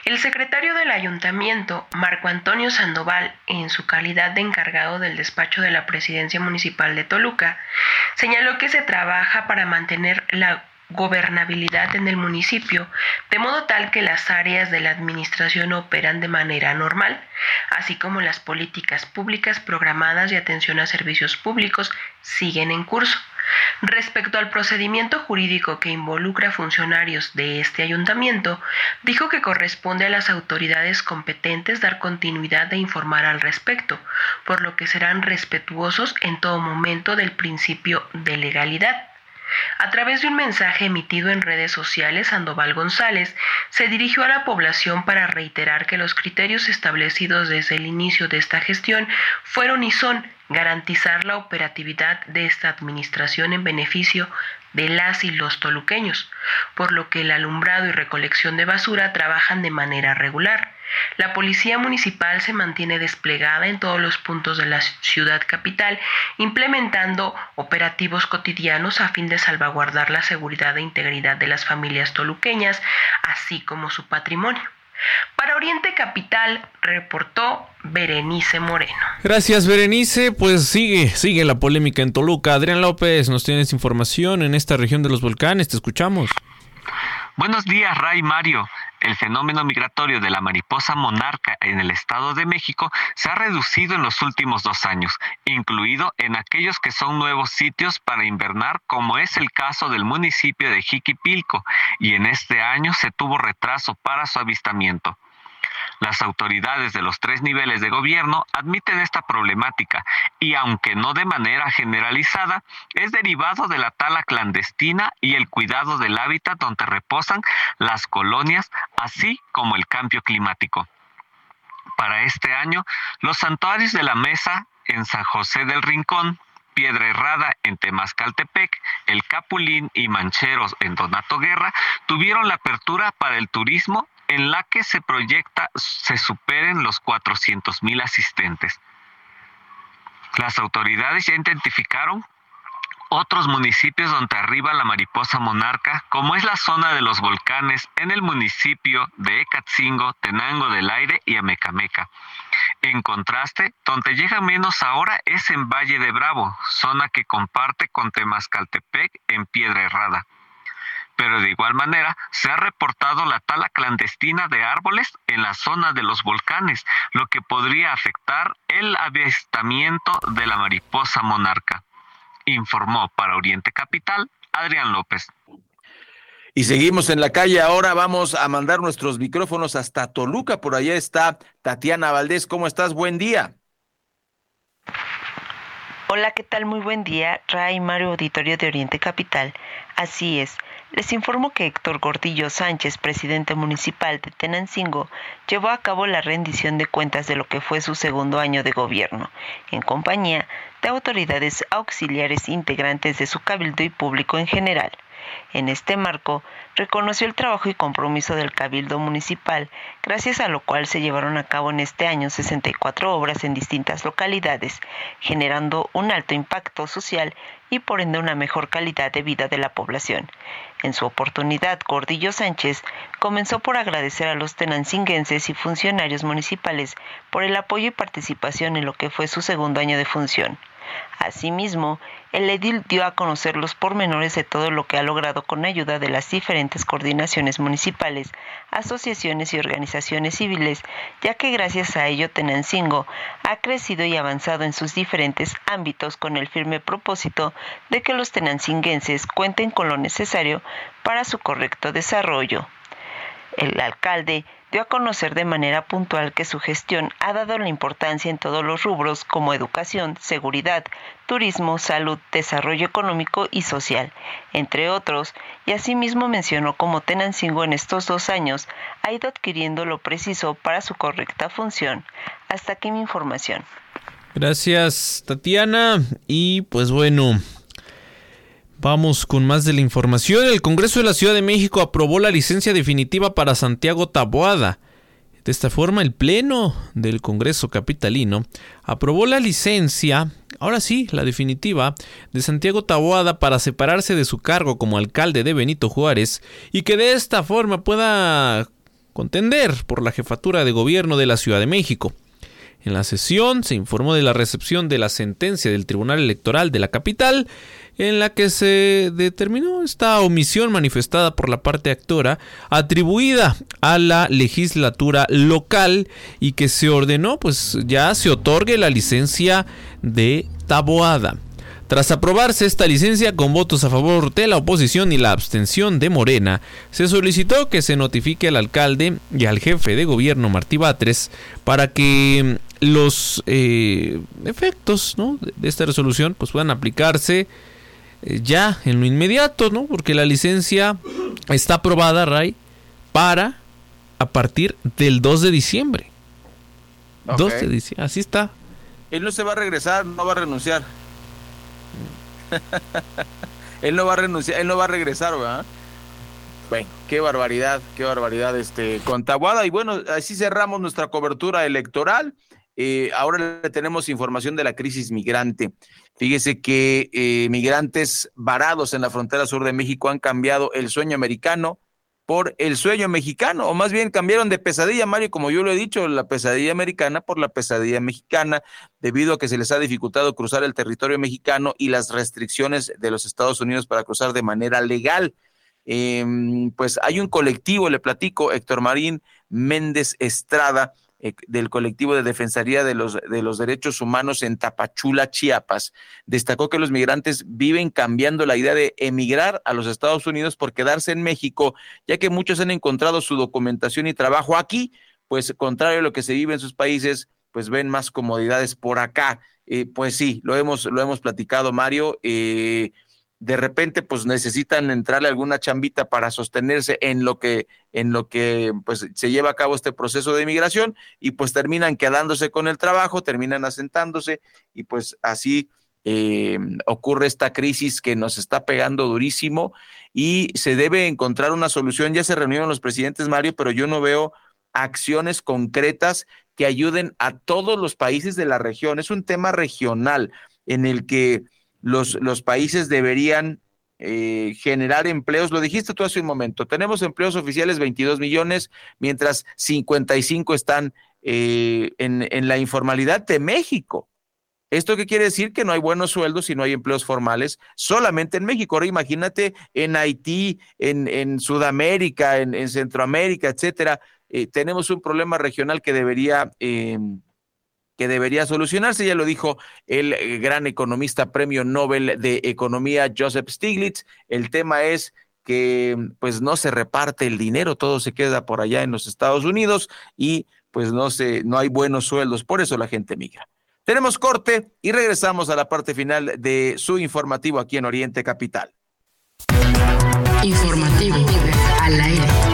El secretario del ayuntamiento, Marco Antonio Sandoval, en su calidad de encargado del despacho de la presidencia municipal de Toluca, señaló que se trabaja para mantener la gobernabilidad en el municipio, de modo tal que las áreas de la administración operan de manera normal, así como las políticas públicas programadas de atención a servicios públicos siguen en curso. Respecto al procedimiento jurídico que involucra funcionarios de este ayuntamiento, dijo que corresponde a las autoridades competentes dar continuidad e informar al respecto, por lo que serán respetuosos en todo momento del principio de legalidad. A través de un mensaje emitido en redes sociales, Sandoval González se dirigió a la población para reiterar que los criterios establecidos desde el inicio de esta gestión fueron y son garantizar la operatividad de esta administración en beneficio de las y los toluqueños, por lo que el alumbrado y recolección de basura trabajan de manera regular. La policía municipal se mantiene desplegada en todos los puntos de la ciudad capital, implementando operativos cotidianos a fin de salvaguardar la seguridad e integridad de las familias toluqueñas, así como su patrimonio. Para Oriente Capital reportó Berenice Moreno. Gracias Berenice, pues sigue, sigue la polémica en Toluca. Adrián López, nos tienes información en esta región de los volcanes, te escuchamos. Buenos días, Ray Mario. El fenómeno migratorio de la mariposa monarca en el Estado de México se ha reducido en los últimos dos años, incluido en aquellos que son nuevos sitios para invernar, como es el caso del municipio de Jiquipilco, y en este año se tuvo retraso para su avistamiento. Las autoridades de los tres niveles de gobierno admiten esta problemática y aunque no de manera generalizada, es derivado de la tala clandestina y el cuidado del hábitat donde reposan las colonias, así como el cambio climático. Para este año, los santuarios de la mesa en San José del Rincón, Piedra Herrada en Temascaltepec, El Capulín y Mancheros en Donato Guerra tuvieron la apertura para el turismo en la que se proyecta se superen los 400 mil asistentes. Las autoridades ya identificaron otros municipios donde arriba la mariposa monarca, como es la zona de los volcanes en el municipio de Ecatzingo, Tenango del Aire y Amecameca. En contraste, donde llega menos ahora es en Valle de Bravo, zona que comparte con Temascaltepec en Piedra Herrada pero de igual manera se ha reportado la tala clandestina de árboles en la zona de los volcanes, lo que podría afectar el avistamiento de la mariposa monarca. Informó para Oriente Capital Adrián López. Y seguimos en la calle. Ahora vamos a mandar nuestros micrófonos hasta Toluca. Por allá está Tatiana Valdés. ¿Cómo estás? Buen día. Hola, ¿qué tal? Muy buen día. Ray Mario Auditorio de Oriente Capital. Así es. Les informo que Héctor Gordillo Sánchez, presidente municipal de Tenancingo, llevó a cabo la rendición de cuentas de lo que fue su segundo año de gobierno, en compañía de autoridades auxiliares integrantes de su cabildo y público en general. En este marco, reconoció el trabajo y compromiso del Cabildo Municipal, gracias a lo cual se llevaron a cabo en este año 64 obras en distintas localidades, generando un alto impacto social y por ende una mejor calidad de vida de la población. En su oportunidad, Gordillo Sánchez comenzó por agradecer a los tenancinguenses y funcionarios municipales por el apoyo y participación en lo que fue su segundo año de función. Asimismo, el edil dio a conocer los pormenores de todo lo que ha logrado con ayuda de las diferentes coordinaciones municipales, asociaciones y organizaciones civiles, ya que gracias a ello Tenancingo ha crecido y avanzado en sus diferentes ámbitos con el firme propósito de que los tenancinguenses cuenten con lo necesario para su correcto desarrollo. El alcalde dio a conocer de manera puntual que su gestión ha dado la importancia en todos los rubros como educación, seguridad, turismo, salud, desarrollo económico y social, entre otros, y asimismo mencionó cómo Tenancingo en estos dos años ha ido adquiriendo lo preciso para su correcta función. Hasta aquí mi información. Gracias, Tatiana. Y pues bueno, Vamos con más de la información. El Congreso de la Ciudad de México aprobó la licencia definitiva para Santiago Taboada. De esta forma, el Pleno del Congreso Capitalino aprobó la licencia, ahora sí, la definitiva, de Santiago Taboada para separarse de su cargo como alcalde de Benito Juárez y que de esta forma pueda contender por la jefatura de gobierno de la Ciudad de México. En la sesión se informó de la recepción de la sentencia del Tribunal Electoral de la capital en la que se determinó esta omisión manifestada por la parte actora atribuida a la legislatura local y que se ordenó pues ya se otorgue la licencia de Taboada. Tras aprobarse esta licencia con votos a favor de la oposición y la abstención de Morena, se solicitó que se notifique al alcalde y al jefe de gobierno Martí Batres para que los eh, efectos de esta resolución pues, puedan aplicarse ya en lo inmediato, ¿no? Porque la licencia está aprobada, Ray, para a partir del 2 de diciembre. 2 de diciembre, así está. Él no se va a regresar, no va a renunciar. él no va a renunciar, él no va a regresar, ¿verdad? Bueno, qué barbaridad, qué barbaridad, este, con Tabuada. Y bueno, así cerramos nuestra cobertura electoral. Eh, ahora le tenemos información de la crisis migrante. Fíjese que eh, migrantes varados en la frontera sur de México han cambiado el sueño americano por el sueño mexicano, o más bien cambiaron de pesadilla, Mario, como yo lo he dicho, la pesadilla americana por la pesadilla mexicana, debido a que se les ha dificultado cruzar el territorio mexicano y las restricciones de los Estados Unidos para cruzar de manera legal. Em, pues hay un colectivo, le platico, Héctor Marín Méndez Estrada, eh, del colectivo de Defensoría de los, de los Derechos Humanos en Tapachula, Chiapas, destacó que los migrantes viven cambiando la idea de emigrar a los Estados Unidos por quedarse en México, ya que muchos han encontrado su documentación y trabajo aquí, pues contrario a lo que se vive en sus países, pues ven más comodidades por acá. Eh, pues sí, lo hemos, lo hemos platicado, Mario. Eh, de repente pues necesitan entrarle alguna chambita para sostenerse en lo que en lo que pues se lleva a cabo este proceso de inmigración y pues terminan quedándose con el trabajo, terminan asentándose y pues así eh, ocurre esta crisis que nos está pegando durísimo y se debe encontrar una solución. Ya se reunieron los presidentes Mario, pero yo no veo acciones concretas que ayuden a todos los países de la región. Es un tema regional en el que los, los países deberían eh, generar empleos. Lo dijiste tú hace un momento, tenemos empleos oficiales 22 millones, mientras 55 están eh, en, en, la informalidad de México. ¿Esto qué quiere decir? Que no hay buenos sueldos y no hay empleos formales solamente en México. Ahora imagínate en Haití, en, en Sudamérica, en, en, Centroamérica, etcétera. Eh, tenemos un problema regional que debería em, que debería solucionarse. Ya lo dijo el eh, gran economista premio Nobel de Economía Joseph Stiglitz. El tema es que pues no se reparte el dinero, todo se queda por allá en los Estados Unidos y pues no se no hay buenos sueldos, por eso la gente migra. Tenemos corte y regresamos a la parte final de su informativo aquí en Oriente Capital. Informativo al aire.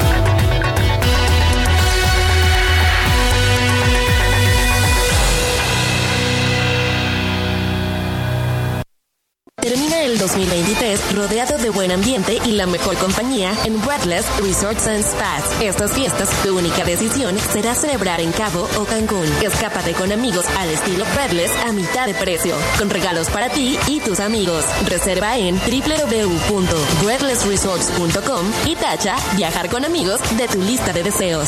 Termina el 2023 rodeado de buen ambiente y la mejor compañía en Breathless Resorts and Spas. Estas fiestas, tu única decisión será celebrar en Cabo o Cancún. Escápate con amigos al estilo Breathless a mitad de precio, con regalos para ti y tus amigos. Reserva en www.breathlessresorts.com y tacha viajar con amigos de tu lista de deseos.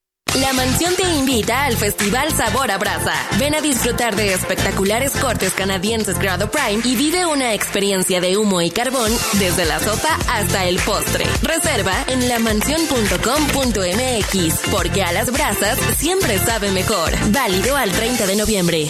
La mansión te invita al Festival Sabor a Brasa. Ven a disfrutar de espectaculares cortes canadienses grado prime y vive una experiencia de humo y carbón desde la sopa hasta el postre. Reserva en lamansión.com.mx porque a las brasas siempre sabe mejor. Válido al 30 de noviembre.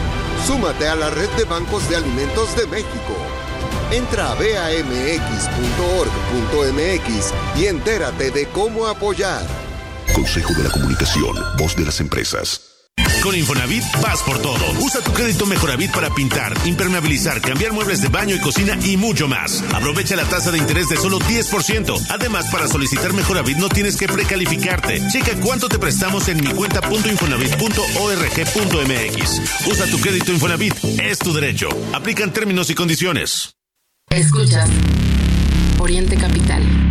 Súmate a la red de bancos de alimentos de México. Entra a bamx.org.mx y entérate de cómo apoyar. Consejo de la Comunicación, voz de las empresas. Con Infonavit vas por todo. Usa tu crédito Mejoravit para pintar, impermeabilizar, cambiar muebles de baño y cocina y mucho más. Aprovecha la tasa de interés de solo 10%. Además, para solicitar Mejoravit no tienes que precalificarte. Checa cuánto te prestamos en mi cuenta.infonavit.org.mx. Usa tu crédito Infonavit. Es tu derecho. Aplican términos y condiciones. Escuchas Oriente Capital.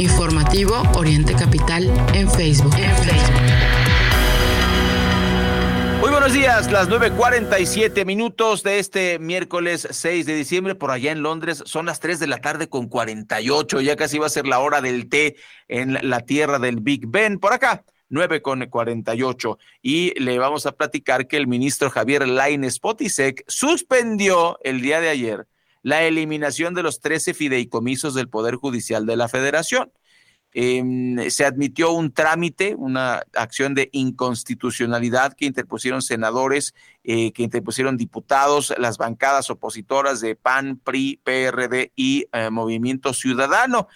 Informativo Oriente Capital en Facebook. Muy buenos días, las 9.47 minutos de este miércoles 6 de diciembre por allá en Londres. Son las 3 de la tarde con 48, ya casi va a ser la hora del té en la tierra del Big Ben. Por acá, 9 con 48. Y le vamos a platicar que el ministro Javier Lainez Potisek suspendió el día de ayer la eliminación de los 13 fideicomisos del Poder Judicial de la Federación. Em, se admitió un trámite, una acción de inconstitucionalidad que interpusieron senadores, eh, que interpusieron diputados, las bancadas opositoras de PAN, PRI, PRD y eh, Movimiento Ciudadano.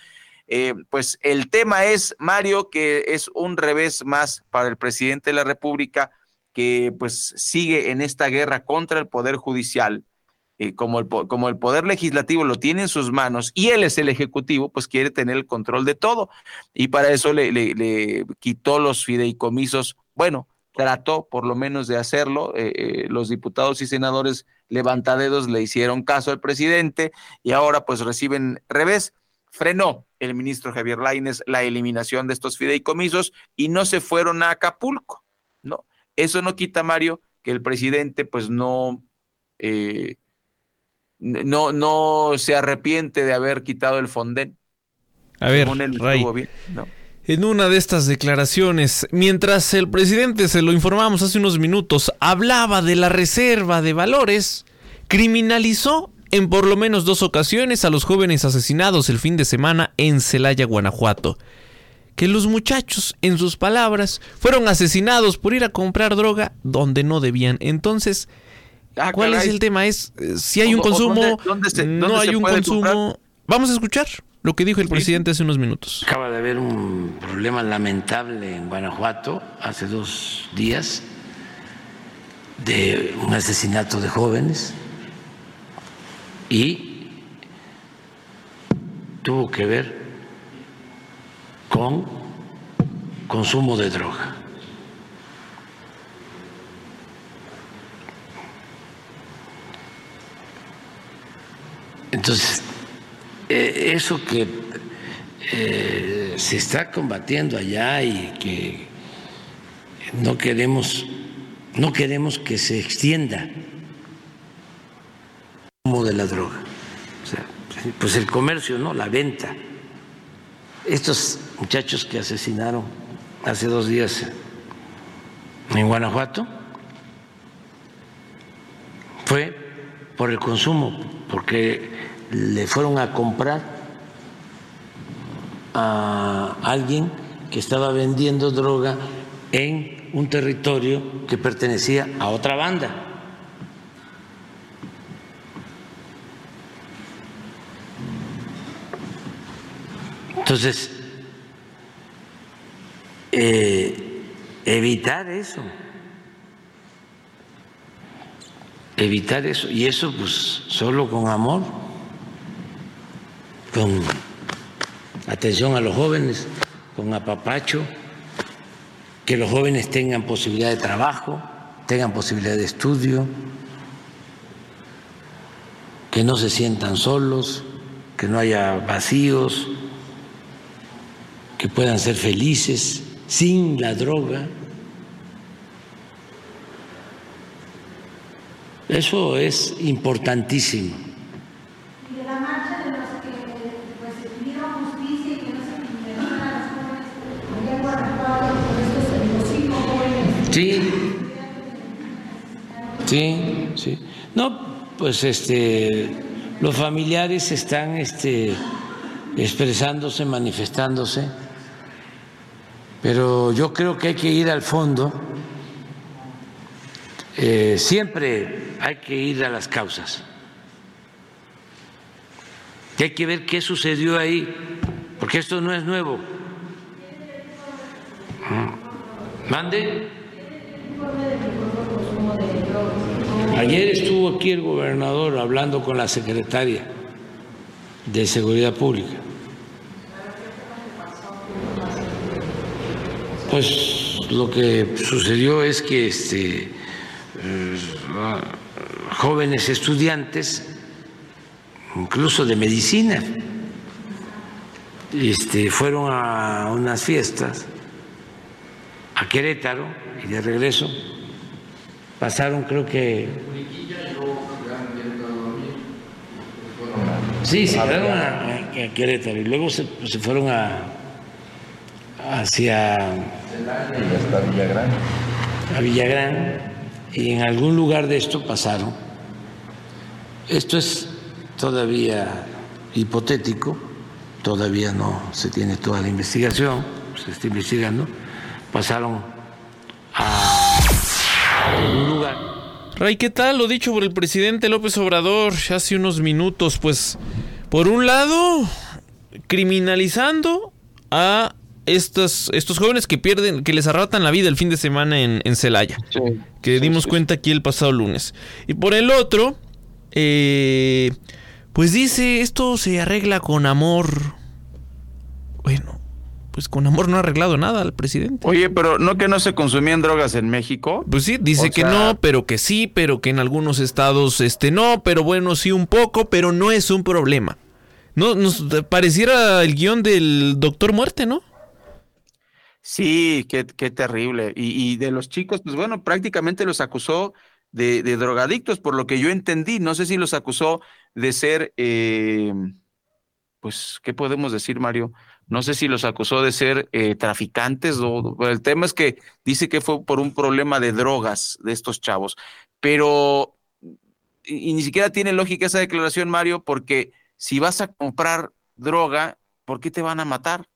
Eh, pues el tema es, Mario, que es un revés más para el presidente de la República, que pues sigue en esta guerra contra el Poder Judicial eh, como, el, como el poder legislativo lo tiene en sus manos y él es el ejecutivo, pues quiere tener el control de todo. Y para eso le, quitó los fideicomisos. Bueno, trató por lo menos de hacerlo. Eh, eh, los diputados y senadores levantadedos le hicieron caso al presidente y ahora pues reciben revés. Frenó el ministro Javier Lainez la eliminación de estos fideicomisos y no se fueron a Acapulco, ¿no? Eso no quita, Mario, que el presidente pues no no, no se arrepiente de haber quitado el Fonden. A ver, en una de estas declaraciones, mientras el presidente, se lo informamos hace unos minutos, hablaba de la reserva de valores, criminalizó en por lo menos dos ocasiones a los jóvenes asesinados el fin de semana en Celaya, Guanajuato. Que los muchachos, en sus palabras, fueron asesinados por ir a comprar droga donde no debían. Entonces, Ah, ¿cuál caray. es el tema? Es eh, si hay un ¿Dónde- consumo, dónde se- no hay un consumo. comprar? Vamos a escuchar lo que dijo el presidente hace unos minutos. Acaba de haber un problema lamentable en Guanajuato hace dos días de un asesinato de jóvenes y tuvo que ver con consumo de droga. Entonces, eh, eso que eh, se está combatiendo allá y que no queremos, no queremos que se extienda como de la droga. O sea, pues el comercio, ¿no? La venta. Estos muchachos que asesinaron hace dos días en Guanajuato fue por el consumo, porque le fueron a comprar a alguien que estaba vendiendo droga en un territorio que pertenecía a otra banda. Entonces, eh, evitar eso, evitar eso, y eso pues solo con amor, con atención a los jóvenes, con apapacho, que los jóvenes tengan posibilidad de trabajo, tengan posibilidad de estudio, que no se sientan solos, que no haya vacíos, que puedan ser felices sin la droga. Eso es importantísimo. Y de la marcha de los que pues, pidieron justicia y que no se criminalizan a los jóvenes allá en Guanajuato, por estos los cinco jóvenes. Sí. Sí, sí. No, pues este los familiares están este expresándose, manifestándose, pero yo creo que hay que ir al fondo. Eh, siempre hay que ir a las causas. Y hay que ver qué sucedió ahí, porque esto no es nuevo. Mm. Mande. Ayer estuvo aquí el gobernador hablando con la secretaria de Seguridad Pública. Pues lo que sucedió es que este, eh, jóvenes estudiantes, incluso de medicina, este, fueron a unas fiestas a Querétaro y de regreso pasaron creo que sí se quedaron a, a Querétaro y luego se, se fueron a hacia Villagrán. a Villagrán y en algún lugar de esto pasaron. Esto es todavía hipotético todavía no se tiene toda la investigación se está investigando. Pasaron a Ray, ¿qué tal? Lo dicho por el presidente López Obrador hace unos minutos, pues, por un lado, criminalizando a estos, estos jóvenes que pierden, que les arrebatan la vida el fin de semana en, en Celaya, que dimos cuenta aquí el pasado lunes. Y por el otro, eh, pues dice, esto se arregla con amor. Bueno, pues con amor no ha arreglado nada al presidente. Oye, pero no que no se consumían drogas en México. Pues sí, dice O que sea- no, pero que sí, pero que en algunos estados este no, pero bueno, sí un poco, pero no es un problema. No nos pareciera el guion del Doctor Muerte, ¿no? Sí, qué, qué terrible. Y, y de los chicos, pues bueno, prácticamente los acusó de, de drogadictos, por lo que yo entendí. No sé si los acusó de ser, eh, pues, ¿qué podemos decir, Mario? No sé si los acusó de ser eh, traficantes o el tema es que dice que fue por un problema de drogas de estos chavos. Pero y, y ni siquiera tiene lógica esa declaración, Mario, porque si vas a comprar droga, ¿por qué te van a matar?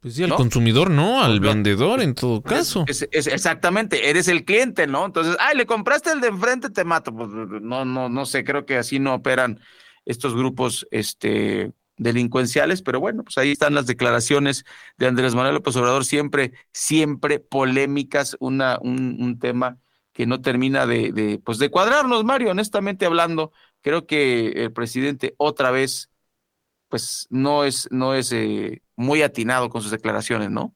Pues sí, al ¿No? consumidor no, al vendedor en todo caso. Es- es- exactamente, eres el cliente, ¿no? Entonces, ay, le compraste el de enfrente, te mato. Pues no, no, no sé, creo que así no operan estos grupos este, delincuenciales, pero bueno, pues ahí están las declaraciones de Andrés Manuel López Obrador, siempre, siempre polémicas, una, un, tema que no termina de, de, pues de cuadrarnos, Mario, honestamente hablando, creo que el presidente otra vez, pues no es, no es eh, muy atinado con sus declaraciones, ¿no?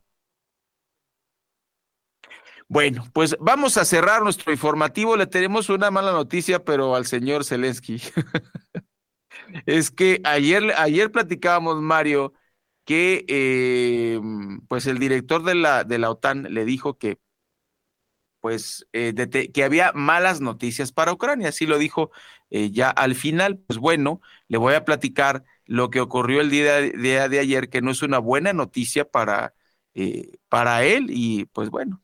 Bueno, pues vamos a cerrar nuestro informativo. Le tenemos una mala noticia, pero al señor Zelensky. es que ayer, ayer platicábamos, Mario, que eh, pues el director de la, de la OTAN le dijo que pues eh, que había malas noticias para Ucrania, así lo dijo eh, ya al final. Pues bueno, le voy a platicar lo que ocurrió el día de, de ayer, que no es una buena noticia para, para él y pues bueno,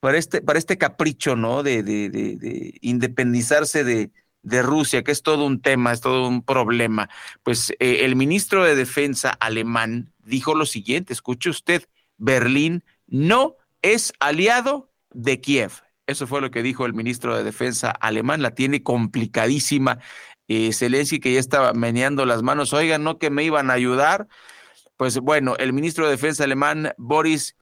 para este, para este capricho, ¿no? De independizarse de, de Rusia, que es todo un tema, es todo un problema. Pues eh, el ministro de Defensa alemán dijo lo siguiente, escuche usted, Berlín no es aliado de Kiev. Eso fue lo que dijo el ministro de Defensa alemán, la tiene complicadísima. Eh, Zelensky que ya estaba meneando las manos, oigan, no que me iban a ayudar. Pues bueno, el ministro de Defensa alemán, Boris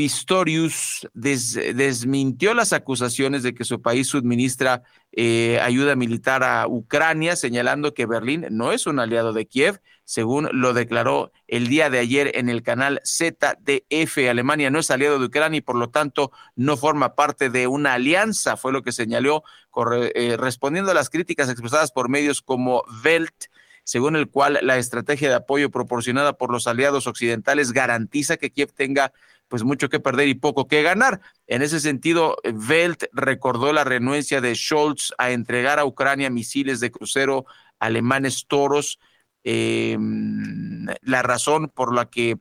Pistorius des- desmintió las acusaciones de que su país suministra eh, ayuda militar a Ucrania, señalando que Berlín no es un aliado de Kiev, según lo declaró el día de ayer en el canal ZDF. Alemania no es aliado de Ucrania y por lo tanto no forma parte de una alianza, fue lo que señaló, corre- eh, respondiendo a las críticas expresadas por medios como Welt según el cual la estrategia de apoyo proporcionada por los aliados occidentales garantiza que Kiev tenga pues mucho que perder y poco que ganar. En ese sentido, Welt recordó la renuencia de Scholz a entregar a Ucrania misiles de crucero alemanes toros, eh, la razón por la que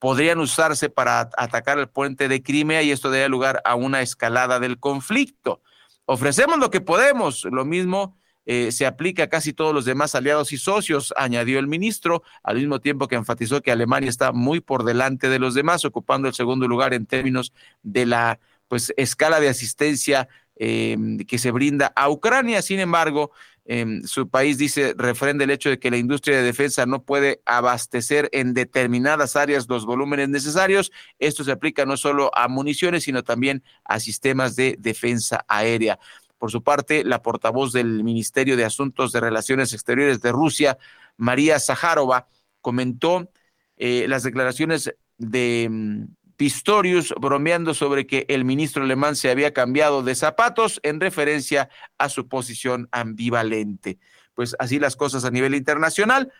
podrían usarse para atacar el puente de Crimea y esto daría lugar a una escalada del conflicto. Ofrecemos lo que podemos, lo mismo eh, se aplica a casi todos los demás aliados y socios, añadió el ministro, al mismo tiempo que enfatizó que Alemania está muy por delante de los demás, ocupando el segundo lugar en términos de la pues escala de asistencia eh, que se brinda a Ucrania. Sin embargo, eh, su país dice, refrenda el hecho de que la industria de defensa no puede abastecer en determinadas áreas los volúmenes necesarios. Esto se aplica no solo a municiones, sino también a sistemas de defensa aérea. Por su parte, la portavoz del Ministerio de Asuntos de Relaciones Exteriores de Rusia, María Zaharova, comentó eh, las declaraciones de mm, Pistorius bromeando sobre que el ministro alemán se había cambiado de zapatos en referencia a su posición ambivalente. Pues así las cosas a nivel internacional.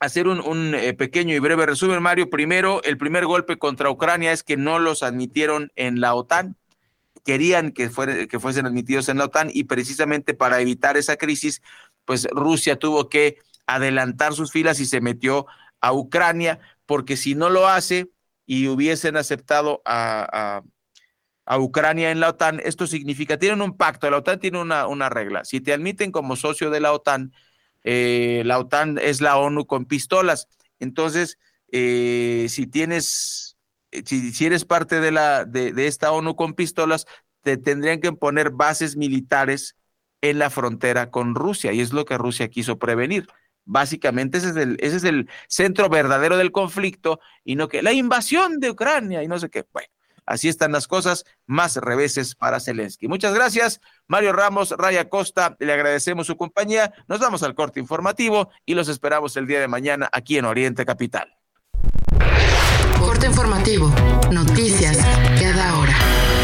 Hacer un, un eh, pequeño y breve resumen, Mario. Primero, el primer golpe contra Ucrania es que no los admitieron en la OTAN querían que, fuera, que fuesen admitidos en la OTAN y precisamente para evitar esa crisis, pues Rusia tuvo que adelantar sus filas y se metió a Ucrania, porque si no lo hace y hubiesen aceptado a, a, Ucrania en la OTAN, esto significa, tienen un pacto, la OTAN tiene una, una regla, si te admiten como socio de la OTAN, eh, la OTAN es la ONU con pistolas, entonces, eh, si tienes si, si, eres parte de, la, de, esta ONU con pistolas, te tendrían que poner bases militares en la frontera con Rusia, y es lo que Rusia quiso prevenir. Básicamente ese es, el, ese es el centro verdadero del conflicto, y no que la invasión de Ucrania y no sé qué. Bueno, así están las cosas, más reveses para Zelensky. Muchas gracias, Mario Ramos, Raya Costa, le agradecemos su compañía, nos vamos al corte informativo y los esperamos el día de mañana aquí en Oriente Capital. Informativo. Noticias cada hora.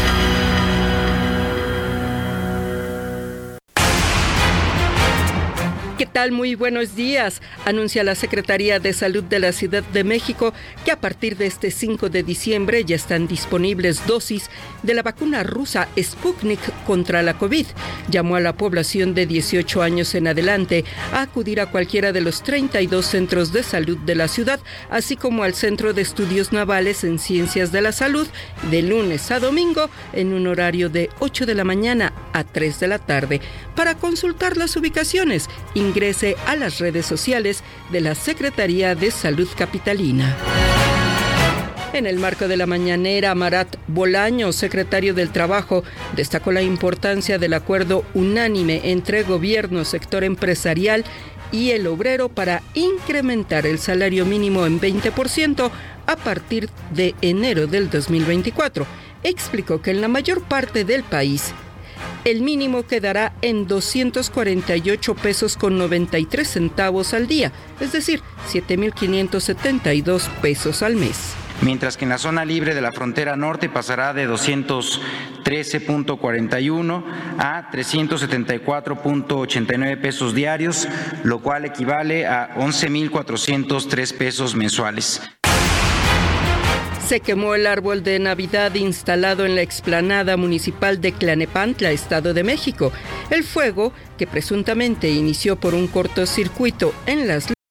Tal? Muy buenos días. Anuncia la Secretaría de Salud de la Ciudad de México que a partir de este 5 de diciembre ya están disponibles dosis de la vacuna rusa Sputnik contra la COVID. Llamó a la población de 18 años en adelante a acudir a cualquiera de los 32 centros de salud de la ciudad, así como al Centro de Estudios Navales en Ciencias de la Salud, de lunes a domingo en un horario de 8 de la mañana a 3 de la tarde. Para consultar las ubicaciones, a las redes sociales de la Secretaría de Salud Capitalina. En el marco de la mañanera, Marat Bolaño, secretario del Trabajo, destacó la importancia del acuerdo unánime entre gobierno, sector empresarial y el obrero para incrementar el salario mínimo en 20% a partir de enero del 2024. Explicó que en la mayor parte del país el mínimo quedará en 248 pesos con 93 centavos al día, es decir, 7.572 pesos al mes mientras que en la zona libre de la frontera norte pasará de 213.41 a 374.89 pesos diarios, lo cual equivale a 11.403 pesos mensuales. Se quemó el árbol de Navidad instalado en la explanada municipal de Clanepantla, Estado de México. El fuego, que presuntamente inició por un cortocircuito en las